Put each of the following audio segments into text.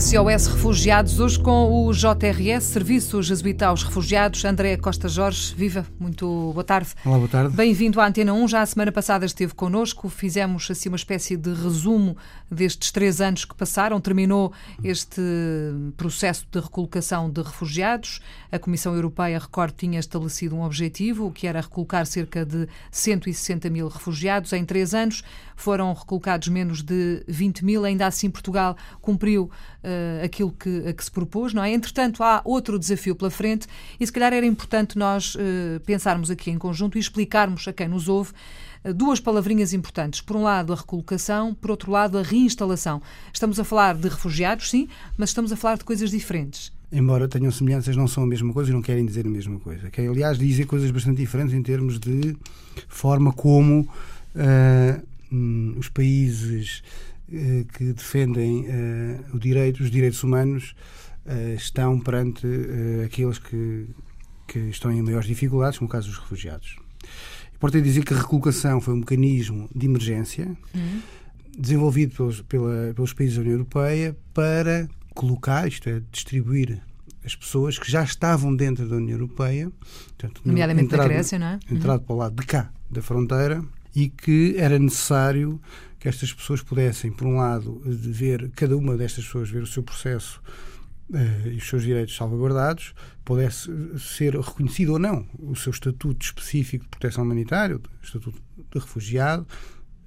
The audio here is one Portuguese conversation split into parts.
SOS Refugiados, hoje com o JRS, Serviço Jesuíta aos Refugiados. André Costa Jorge, viva, muito boa tarde. Olá, boa tarde. Bem-vindo à Antena 1. Já a semana passada esteve connosco, fizemos assim uma espécie de resumo destes três anos que passaram. Terminou este processo de recolocação de refugiados. A Comissão Europeia, recordo, tinha estabelecido um objetivo, que era recolocar cerca de 160 mil refugiados. Em três anos foram recolocados menos de 20 mil. Ainda assim, Portugal cumpriu uh, aquilo que, a que se propôs, não é? Entretanto, há outro desafio pela frente e se calhar era importante nós uh, pensarmos aqui em conjunto e explicarmos a quem nos ouve uh, duas palavrinhas importantes. Por um lado, a recolocação, por outro lado, a reinstalação. Estamos a falar de refugiados, sim, mas estamos a falar de coisas diferentes. Embora tenham semelhanças, não são a mesma coisa e não querem dizer a mesma coisa. Que, aliás, dizem coisas bastante diferentes em termos de forma como uh, os países eh, que defendem eh, o direito, os direitos humanos eh, estão perante aqueles que, que estão em maiores dificuldades, como o caso dos refugiados. Importa dizer que a recolocação foi um mecanismo de emergência uhum. desenvolvido pelos, pela, pelos países da União Europeia para colocar, isto é, distribuir as pessoas que já estavam dentro da União Europeia, portanto, nomeadamente entrado, da Grécia, não é? Entrado uhum. para o lado de cá da fronteira e que era necessário que estas pessoas pudessem, por um lado, ver cada uma destas pessoas ver o seu processo uh, e os seus direitos salvaguardados, pudesse ser reconhecido ou não o seu estatuto específico de proteção humanitária, o estatuto de refugiado,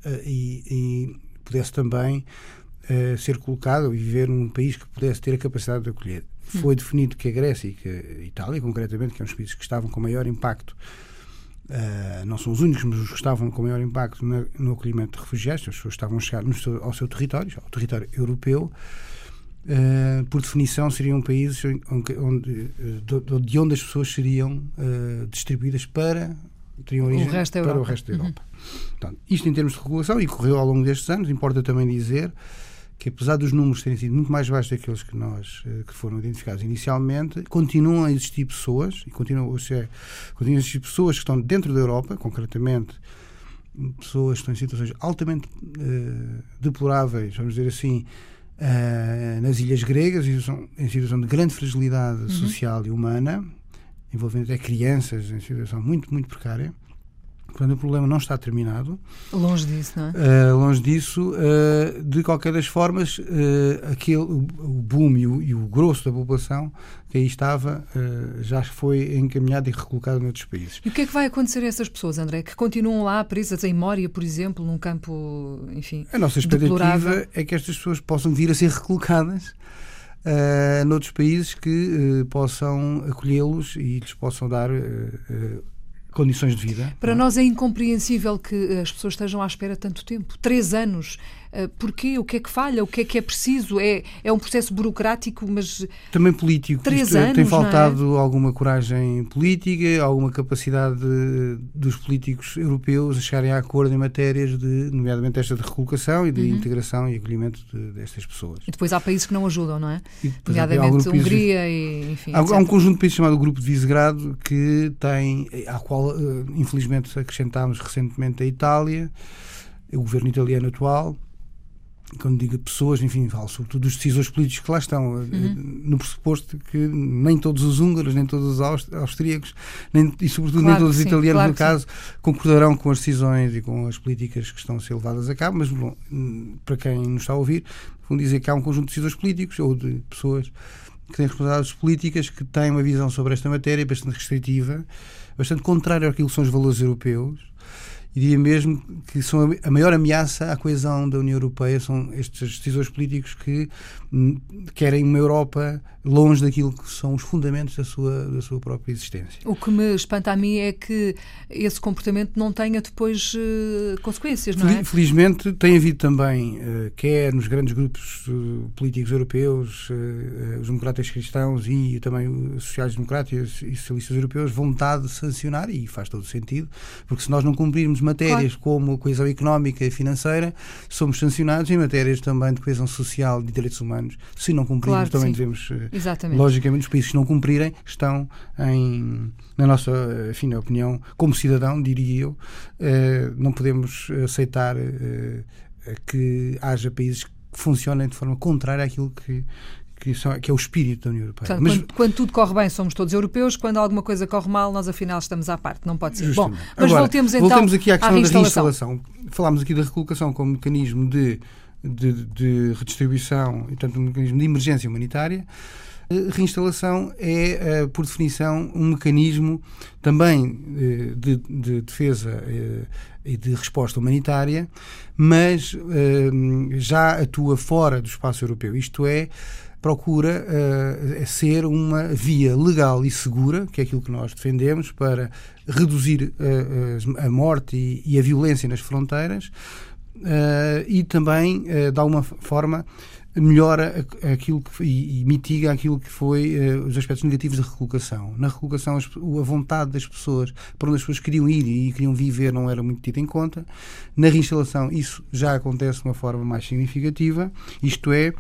uh, e, e, pudesse também uh, ser colocado e viver num país que pudesse ter a capacidade de acolher. Hum. Foi definido que a Grécia e que a Itália, concretamente, que são os países que estavam com maior impacto Uh, não são os únicos, mas os que estavam com maior impacto no, no acolhimento de refugiados, as pessoas estavam a chegar seu, ao seu território, ao território europeu, uh, por definição seriam países onde, onde, de onde as pessoas seriam uh, distribuídas para teriam origem o resto para o resto da Europa. Uhum. Portanto, isto em termos de regulação, e correu ao longo destes anos, importa também dizer que apesar dos números terem sido muito mais baixos daqueles que nós eh, que foram identificados inicialmente, continuam a existir pessoas e continuam, seja, continuam a existir pessoas que estão dentro da Europa, concretamente pessoas que estão em situações altamente uh, deploráveis, vamos dizer assim, uh, nas ilhas gregas, em situação, em situação de grande fragilidade uhum. social e humana, envolvendo até crianças em situação muito, muito precária. Portanto, o problema não está terminado. Longe disso, não é? Uh, longe disso. Uh, de qualquer das formas, uh, aquele, o, boom e o, e o, grosso da população que aí estava já foi encaminhado e recolocado noutros países. E o que é que vai acontecer a essas pessoas, André, que continuam lá presas em Mória, por exemplo, num campo, enfim, A nossa expectativa deplorável. é que estas pessoas possam vir a ser recolocadas uh, noutros países que possam acolhê-los e lhes possam dar condições de vida. Para é? nós é incompreensível que as pessoas estejam à espera tanto tempo. Três anos. Uh, porquê? O que é que falha? O que é que é preciso? É, é um processo burocrático, mas. Também político. Três Isto, é, anos, tem faltado é? alguma coragem política, alguma capacidade de, dos políticos europeus a chegarem a acordo em matérias de, nomeadamente esta de recolocação e de uhum. integração e acolhimento de, destas pessoas. E depois há países que não ajudam, não é? Nomeadamente Hungria e. Enfim, há, há, um conjunto de países chamado Grupo de Visegrado que tem, ao qual, eh, infelizmente, acrescentámos recentemente a Itália, o governo italiano atual quando digo pessoas, enfim, falo sobretudo dos decisores políticos que lá estão, uhum. no pressuposto que nem todos os húngaros, nem todos os austríacos, nem, e sobretudo claro nem todos os sim, italianos, claro no caso, concordarão com as decisões e com as políticas que estão a ser levadas a cabo, mas bom, para quem nos está a ouvir, vão dizer que há um conjunto de decisores políticos ou de pessoas que têm responsabilidades políticas que têm uma visão sobre esta matéria bastante restritiva, bastante contrária àquilo que são os valores europeus diria mesmo que são a maior ameaça à coesão da União Europeia são estes decisores políticos que hum, querem uma Europa longe daquilo que são os fundamentos da sua, da sua própria existência. O que me espanta a mim é que esse comportamento não tenha depois uh, consequências, não é? Felizmente tem havido também, uh, quer nos grandes grupos uh, políticos europeus, os democratas cristãos e também os sociais-democratas e socialistas europeus, vontade de sancionar, e faz todo sentido, porque se nós não cumprirmos matérias claro. como coesão económica e financeira, somos sancionados em matérias também de coesão social e de direitos humanos. Se não cumprirmos, claro, também sim. devemos. Eh, Exatamente. Logicamente, os países que não cumprirem estão em, na nossa enfim, opinião, como cidadão, diria eu, eh, não podemos aceitar eh, que haja países que funcionem de forma contrária àquilo que, que, são, que é o espírito da União Europeia. Portanto, mas, quando, quando, tudo corre bem, somos todos europeus, quando alguma coisa corre mal, nós afinal estamos à parte. Não pode ser. Justamente. Bom, mas Agora, voltemos então voltemos aqui à questão à da reinstalação. Falámos aqui da recolocação como mecanismo de, de, de redistribuição e, portanto, um mecanismo de emergência humanitária. A reinstalação é, eh, por definição, um mecanismo também eh, de, de defesa eh, e de resposta humanitária, mas já atua fora do espaço europeu. Isto é, procura uh, ser uma via legal e segura, que é aquilo que nós defendemos, para reduzir uh, a morte e, e, a violência nas fronteiras e também, de alguma forma, melhora aquilo que, e, e, mitiga aquilo que foi uh, os aspectos negativos da recolocação. Na recolocação, as, a vontade das pessoas, para onde as pessoas queriam ir e queriam viver, não era muito tida em conta. Na reinstalação, isso já acontece de uma forma mais significativa, isto é,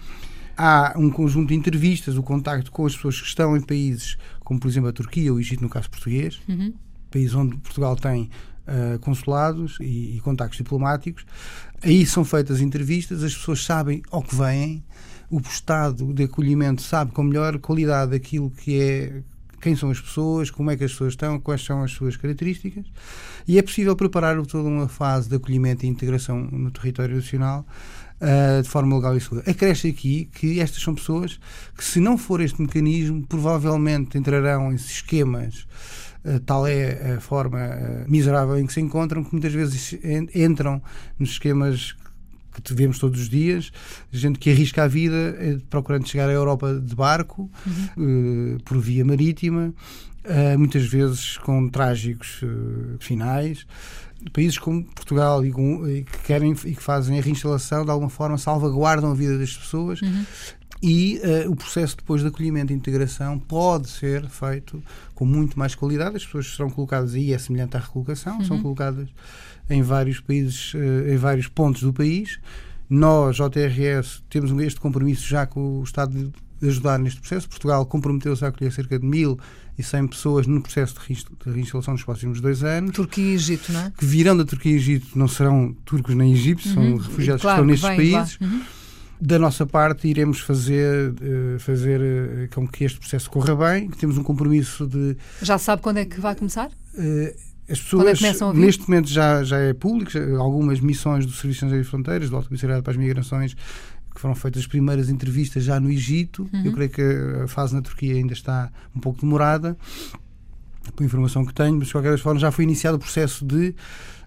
há um conjunto de entrevistas, o contacto com as pessoas que estão em países como, por exemplo, a Turquia ou o Egito, no caso português, uhum. país onde Portugal tem uh, consulados e, e contactos diplomáticos. Aí são feitas entrevistas, as pessoas sabem ao que vêm, o Estado de acolhimento sabe com melhor qualidade aquilo que é quem são as pessoas, como é que as pessoas estão, quais são as suas características, e é possível preparar toda uma fase de acolhimento e integração no território nacional uh, de forma legal e segura. Acresce aqui que estas são pessoas que, se não for este mecanismo, provavelmente entrarão em esquemas Uh, tal é a forma uh, miserável em que se encontram, que muitas vezes entram nos esquemas que vemos todos os dias, gente que arrisca a vida uh, procurando chegar à Europa de barco, uhum. por via marítima, muitas vezes com trágicos finais. Países como Portugal e, com, e, que querem e que fazem a reinstalação de alguma forma salvaguardam a vida das pessoas uhum e uh, o processo depois de acolhimento e integração pode ser feito com muito mais qualidade. As pessoas serão colocadas aí, é semelhante à recolocação, uhum. são colocadas em vários países, uh, em vários pontos do país. Nós, JRS, temos este compromisso já com o Estado de ajudar neste processo. Portugal comprometeu-se a acolher cerca de mil e 100 pessoas no processo de reinstalação nos próximos dois anos. Turquia e Egito, não é? Que virão da Turquia e Egito, não serão turcos nem egípcios, uhum. são refugiados claro, que estão nestes países. Uhum. Da nossa parte, iremos fazer, eh, fazer eh, com que este processo corra bem, que temos um compromisso de. Já sabe quando é que vai começar? Eh, as pessoas, é neste momento, já, já é público, já, algumas missões do Serviço de Fronteiras, do Alto Comissariado para as Migrações, que foram feitas as primeiras entrevistas já no Egito. Uhum. Eu creio que a fase na Turquia ainda está um pouco demorada, por informação que tenho, mas de qualquer forma já foi iniciado o processo de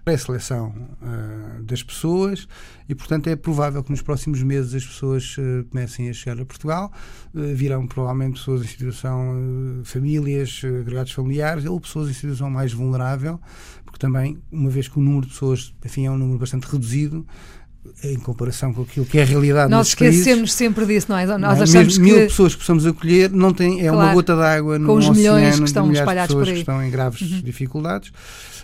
pré-seleção uh, das pessoas e, portanto, é provável que nos próximos meses as pessoas uh, comecem a chegar a Portugal. Uh, virão provavelmente pessoas em situação, famílias, agregados familiares ou pessoas em situação mais vulnerável, porque também, uma vez que o número de pessoas, enfim, é um número bastante reduzido, em comparação com aquilo que é a realidade Nós esquecemos países, sempre disso, não é? Nós não, achamos mil, que... mil pessoas que possamos acolher não tem, é claro, uma gota d'água no com os oceano milhões que estão de espalhados pessoas por aí. que estão em graves uhum. dificuldades.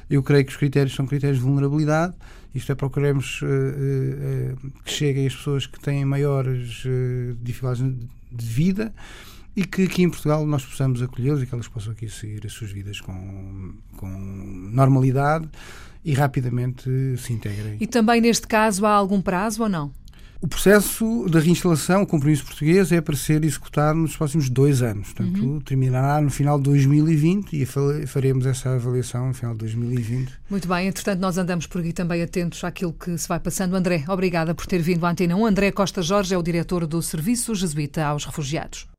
Eu creio que os critérios são critérios de vulnerabilidade. Isto é, procuremos uh, uh, que cheguem as pessoas que têm maiores uh, dificuldades de vida e que aqui em Portugal nós possamos acolhê-los e que elas possam aqui seguir as suas vidas com, com normalidade e rapidamente se integrem. E também neste caso há algum prazo ou não? O processo da reinstalação, o compromisso português, é para ser executado nos próximos dois anos. Portanto, uhum. terminará no final de 2020 e faremos essa avaliação no final de 2020. Muito bem, entretanto, nós andamos por aqui também atentos àquilo que se vai passando. André, obrigada por ter vindo à Antena 1. André Costa Jorge é o diretor do Serviço Jesuíta aos Refugiados.